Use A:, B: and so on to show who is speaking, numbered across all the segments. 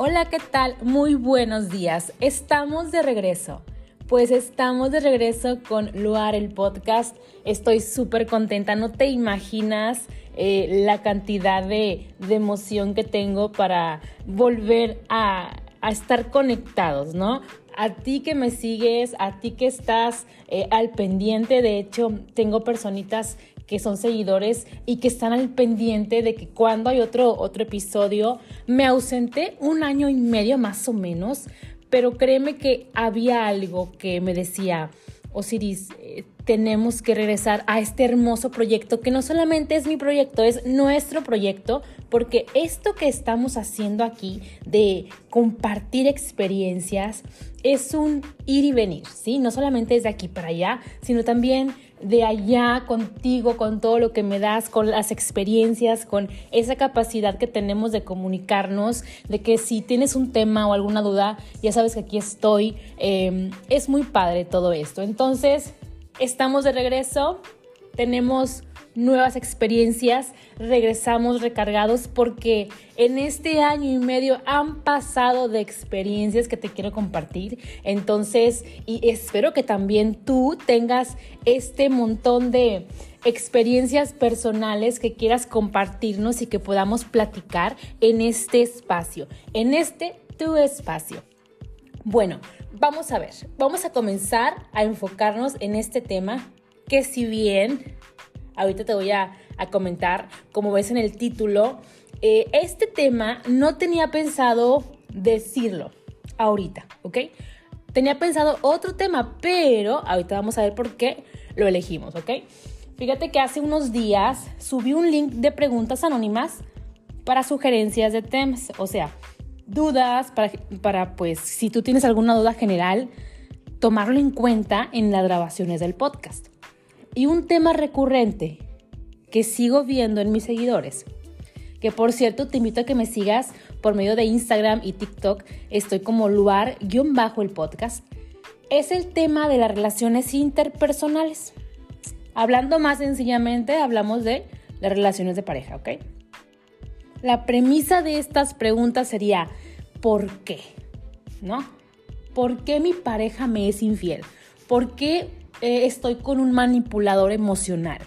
A: Hola, ¿qué tal? Muy buenos días. Estamos de regreso. Pues estamos de regreso con Luar el podcast. Estoy súper contenta. No te imaginas eh, la cantidad de, emoción que tengo para volver a, estar conectados, ¿no? A ti que me sigues, a ti que estás eh, al pendiente. De hecho, tengo personitas que son seguidores y que están al pendiente de que cuando hay otro, otro episodio, me ausenté un año y medio más o menos, pero créeme que había algo que me decía, Osiris, eh, tenemos que regresar a este hermoso proyecto que no solamente es mi proyecto, es nuestro proyecto, porque esto que estamos haciendo aquí de compartir experiencias es un ir y venir, ¿sí? No solamente es de aquí para allá, sino también de allá contigo, con todo lo que me das, con las experiencias, con esa capacidad que tenemos de comunicarnos, de que si tienes un tema o alguna duda, ya sabes que aquí estoy. Em, es muy padre todo esto. Entonces, estamos de regreso, tenemos nuevas experiencias, regresamos recargados porque en este año y medio han pasado de experiencias que te quiero compartir. Entonces, y espero que también tú tengas este montón de experiencias personales que quieras compartirnos y que podamos platicar en este espacio, en este tu espacio. Bueno, vamos a ver, vamos a comenzar a enfocarnos en este tema que si bien ahorita te voy a, comentar, como ves en el título, eh, este tema no tenía pensado decirlo ahorita, ¿ok? Tenía pensado otro tema, pero ahorita vamos a ver por qué lo elegimos, ¿ok? Fíjate que hace unos días subí un link de preguntas anónimas para sugerencias de temas, o sea, dudas, para, para pues si tú tienes alguna duda general, tomarlo en cuenta en las grabaciones del podcast. Y un tema recurrente que sigo viendo en mis seguidores, que por cierto te invito a que me sigas por medio de Instagram y TikTok, estoy como luar-bajo el podcast, es el tema de las relaciones interpersonales. Hablando más sencillamente, hablamos de las relaciones de pareja, ¿ok? La premisa de estas preguntas sería, ¿por qué? ¿No? ¿Por qué mi pareja me es infiel? ¿Por qué eh, estoy con un manipulador emocional?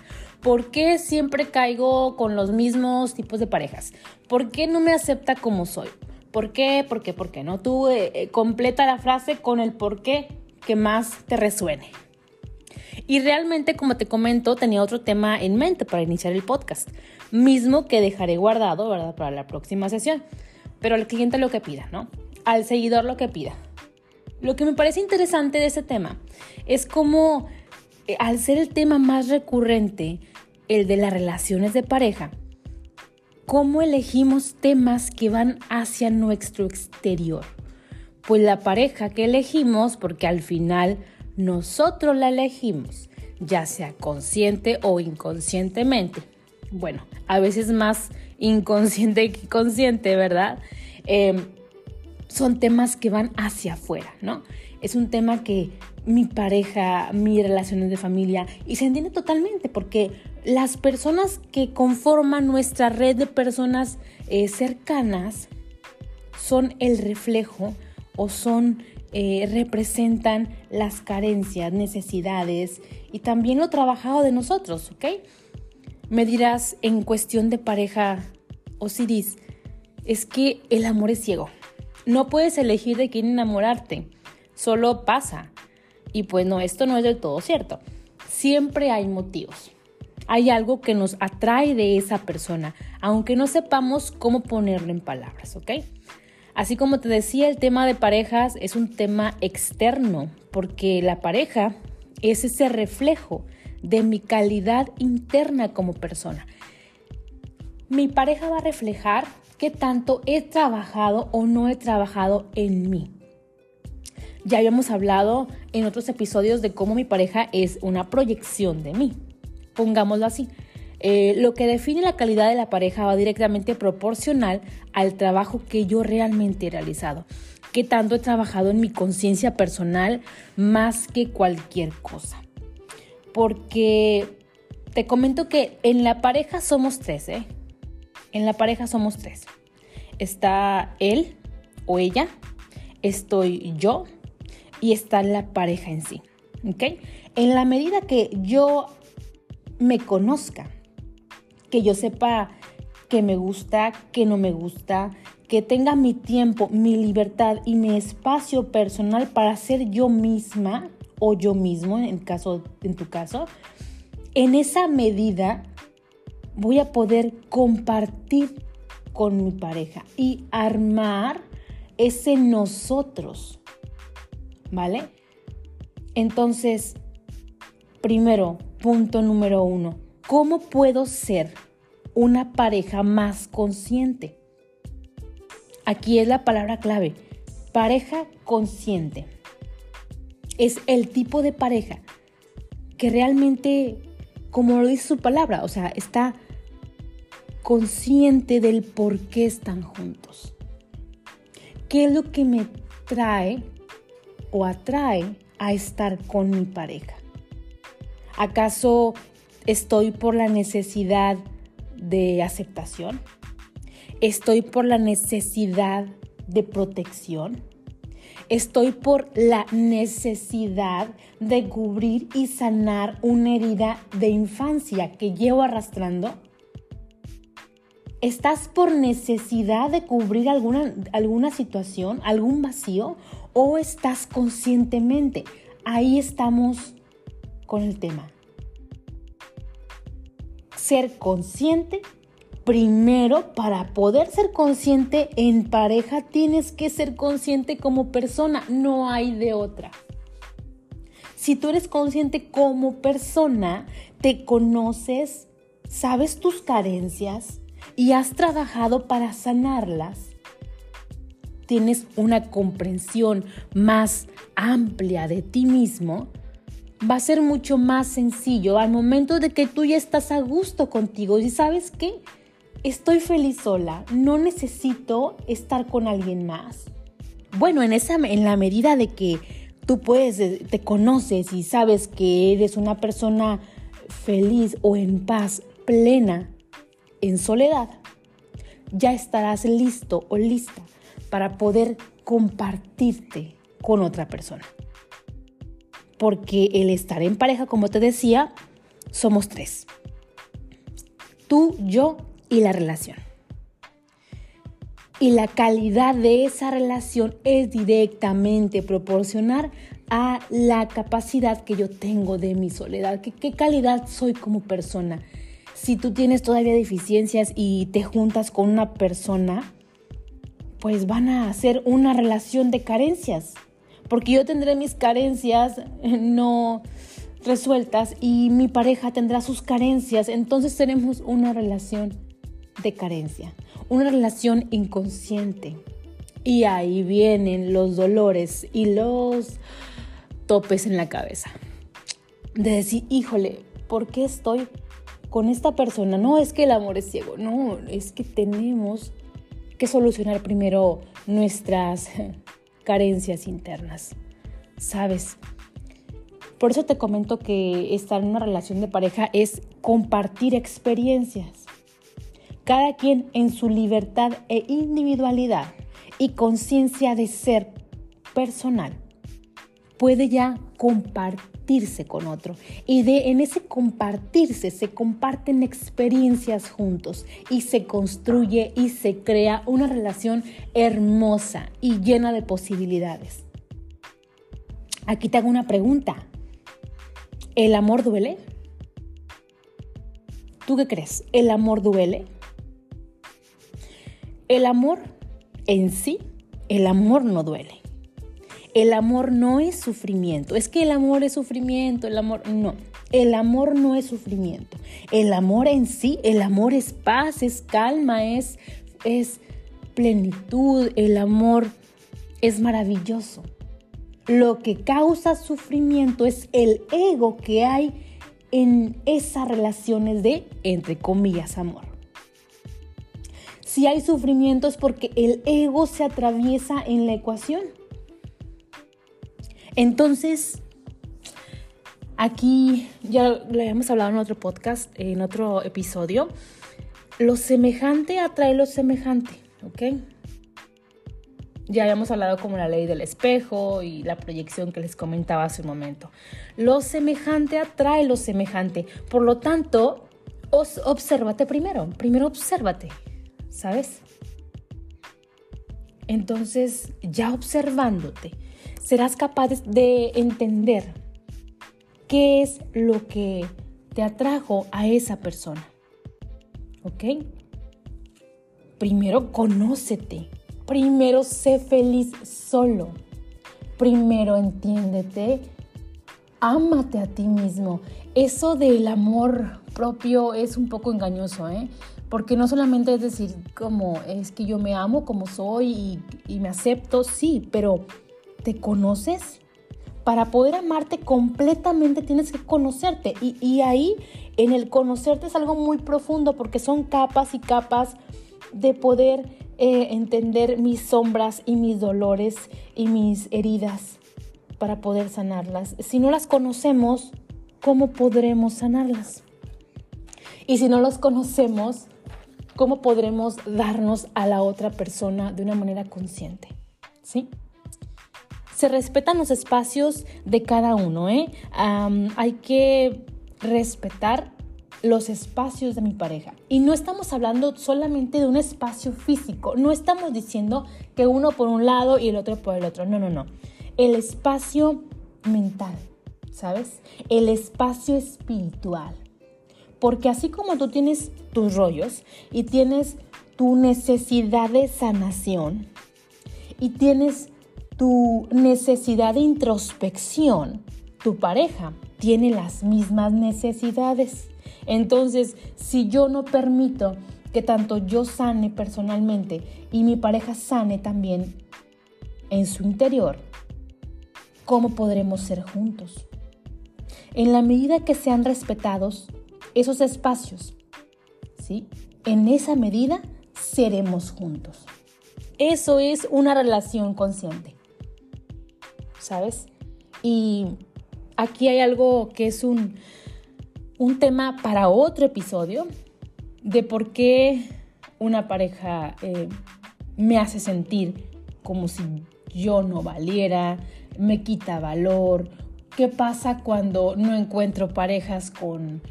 A: ¿Por qué siempre caigo con los mismos tipos de parejas? ¿Por qué no me acepta como soy? ¿Por qué? ¿Por qué? ¿Por qué? No, tú eh, eh, completa la frase con el por qué que más te resuene. Y realmente, como te comento, tenía otro tema en mente para iniciar el podcast, mismo que dejaré guardado, ¿verdad? Para la próxima sesión. Pero al cliente lo que pida, ¿no? Al seguidor lo que pida. Lo que me parece interesante de ese tema es como, eh, al ser el tema más recurrente, el de las relaciones de pareja, cómo elegimos temas que van hacia nuestro exterior. Pues la pareja que elegimos, porque al final nosotros la elegimos, ya sea consciente o inconscientemente. Bueno, a veces más inconsciente que consciente, ¿verdad? Eh, son temas que van hacia afuera, ¿no? Es un tema que mi pareja, mis relaciones de familia, y se entiende totalmente porque las personas que conforman nuestra red de personas eh, cercanas son el reflejo o son, eh, representan las carencias, necesidades y también lo trabajado de nosotros, ¿ok? Me dirás en cuestión de pareja, Osiris, es que el amor es ciego no puedes elegir de quién enamorarte, solo pasa. Y pues no, esto no es del todo cierto. Siempre hay motivos. Hay algo que nos atrae de esa persona, aunque no sepamos cómo ponerlo en palabras, ¿ok? Así como te decía, el tema de parejas es un tema externo, porque la pareja es ese reflejo de mi calidad interna como persona. Mi pareja va a reflejar qué tanto he trabajado o no he trabajado en mí. Ya habíamos hablado en otros episodios de cómo mi pareja es una proyección de mí. Pongámoslo así. Eh, lo que define la calidad de la pareja va directamente proporcional al trabajo que yo realmente he realizado. Qué tanto he trabajado en mi conciencia personal más que cualquier cosa. Porque te comento que en la pareja somos tres, ¿eh? En la pareja somos tres. Está él, o ella, estoy yo y está la pareja en sí. ¿Ok? En la medida que yo me conozca, que yo sepa que me gusta, que no me gusta, que tenga mi tiempo, mi libertad y mi espacio personal para ser yo misma o yo mismo, en, caso, en tu caso, en esa medida voy a poder compartir con mi pareja y armar ese nosotros, ¿vale? Entonces, primero, punto número uno, ¿cómo puedo ser una pareja más consciente? Aquí es la palabra clave, pareja consciente. Es el tipo de pareja que realmente, como lo dice su palabra, o sea, está consciente del por qué están juntos. ¿Qué es lo que me trae o atrae a estar con mi pareja? ¿Acaso estoy por la necesidad de aceptación? ¿Estoy por la necesidad de protección? Estoy por la necesidad de cubrir y sanar una herida de infancia que llevo arrastrando. ¿Estás por necesidad de cubrir alguna, alguna situación, algún vacío? ¿O estás conscientemente? Ahí estamos con el tema. Ser consciente, primero para poder ser consciente en pareja tienes que ser consciente como persona, no hay de otra. Si tú eres consciente como persona, te conoces, sabes tus carencias, y has trabajado para sanarlas, tienes una comprensión más amplia de ti mismo, va a ser mucho más sencillo al momento de que tú ya estás a gusto contigo y sabes que estoy feliz sola, no necesito estar con alguien más. Bueno, en esa en la medida de que tú puedes eh, te conoces y sabes que eres una persona feliz o en paz plena en soledad, ya estarás listo o lista para poder compartirte con otra persona. Porque el estar en pareja, como te decía, somos tres. Tú, yo y la relación. Y la calidad de esa relación es directamente proporcional a la capacidad que yo tengo de mi soledad. ¿Qué, calidad soy como persona? si tú tienes todavía deficiencias y te juntas con una persona, pues van a hacer una relación de carencias. Porque yo tendré mis carencias eh, no resueltas y mi pareja tendrá sus carencias. Entonces tenemos una relación de carencia, una relación inconsciente. Y ahí vienen los dolores y los topes en la cabeza. De decir, híjole, ¿por qué estoy con esta persona. No es que el amor es ciego, no, es que tenemos que solucionar primero nuestras carencias internas. ¿Sabes? Por eso te comento que estar en una relación de pareja es compartir experiencias. Cada quien en su libertad e individualidad y conciencia de ser personal puede ya compartir con otro. Y de en ese compartirse se comparten experiencias juntos y se construye y se crea una relación hermosa y llena de posibilidades. Aquí te hago una pregunta. ¿El amor duele? ¿Tú qué crees? ¿El amor duele? El amor en sí, el amor no duele. El amor no es sufrimiento. Es que el amor es sufrimiento, el amor no. El amor no es sufrimiento. El amor en sí, el amor es paz, es calma, es, es plenitud. El amor es maravilloso. Lo que causa sufrimiento es el ego que hay en esas relaciones de, entre comillas, amor. Si hay sufrimiento es porque el ego se atraviesa en la ecuación. Entonces, aquí ya lo habíamos hablado en otro podcast, en otro episodio. Lo semejante atrae lo semejante, ¿ok? Ya habíamos hablado como la ley del espejo y la proyección que les comentaba hace un momento. Lo semejante atrae lo semejante. Por lo tanto, os, obsérvate primero. Primero obsérvate, ¿sabes? Entonces, ya observándote, serás capaz de entender qué es lo que te atrajo a esa persona. ¿Ok? Primero conócete. Primero sé feliz solo. Primero entiéndete. Ámate a ti mismo. Eso del amor propio es un poco engañoso, ¿eh? Porque no solamente es decir como es que yo me amo como soy y, y me acepto, sí, pero ¿te conoces? Para poder amarte completamente tienes que conocerte. Y, ahí en el conocerte es algo muy profundo porque son capas y capas de poder eh, entender mis sombras y mis dolores y mis heridas para poder sanarlas. Si no las conocemos, ¿cómo podremos sanarlas? Y si no las conocemos, ¿cómo podremos darnos a la otra persona de una manera consciente? ¿Sí? se respetan los espacios de cada uno. ¿eh? hay que respetar los espacios de mi pareja. Y no estamos hablando solamente de un espacio físico, no estamos diciendo que uno por un lado y el otro por el otro, no, no, no. El espacio mental, ¿sabes? El espacio espiritual. Porque así como tú tienes tus rollos y tienes tu necesidad de sanación y tienes tu necesidad de introspección, tu pareja tiene las mismas necesidades. Entonces, si yo no permito que tanto yo sane personalmente y mi pareja sane también en su interior, ¿cómo podremos ser juntos? En la medida que sean respetados esos espacios, ¿sí? En esa medida seremos juntos. Eso es una relación consciente. ¿sabes? Y aquí hay algo que es un, un tema para otro episodio de por qué una pareja eh, me hace sentir como si yo no valiera, me quita valor, qué pasa cuando no encuentro parejas con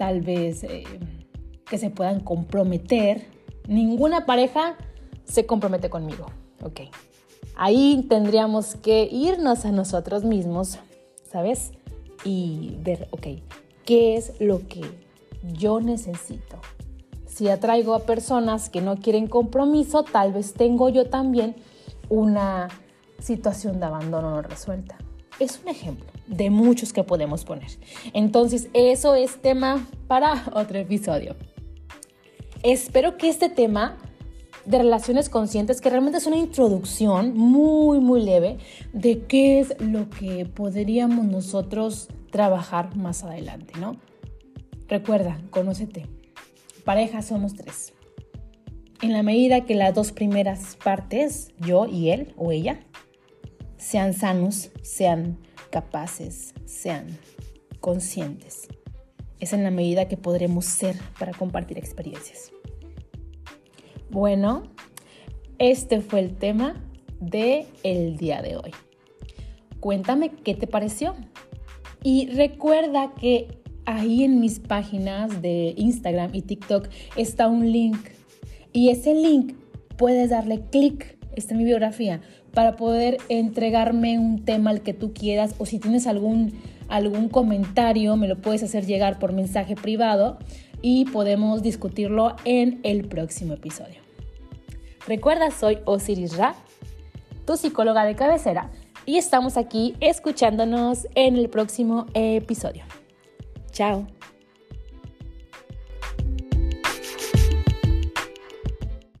A: tal vez eh, que se puedan comprometer. Ninguna pareja se compromete conmigo, ok. Ahí tendríamos que irnos a nosotros mismos, ¿sabes? Y ver, ok, ¿qué es lo que yo necesito? Si atraigo a personas que no quieren compromiso, tal vez tengo yo también una situación de abandono no resuelta. Es un ejemplo de muchos que podemos poner. Entonces, eso es tema para otro episodio. Espero que este tema de relaciones conscientes, que realmente es una introducción muy, muy leve de qué es lo que podríamos nosotros trabajar más adelante, ¿no? Recuerda, conócete. Pareja somos tres. En la medida que las dos primeras partes, yo y él o ella, sean sanos, sean capaces, sean conscientes. Es en la medida que podremos ser para compartir experiencias. Bueno, este fue el tema de el día de hoy. Cuéntame qué te pareció. Y recuerda que ahí en mis páginas de Instagram y TikTok está un link. Y ese link puedes darle clic, está en mi biografía, para poder entregarme un tema al que tú quieras o si tienes algún, algún comentario me lo puedes hacer llegar por mensaje privado y podemos discutirlo en el próximo episodio. Recuerda, soy Osiris Ra, tu psicóloga de cabecera, y estamos aquí escuchándonos en el próximo episodio. Chao.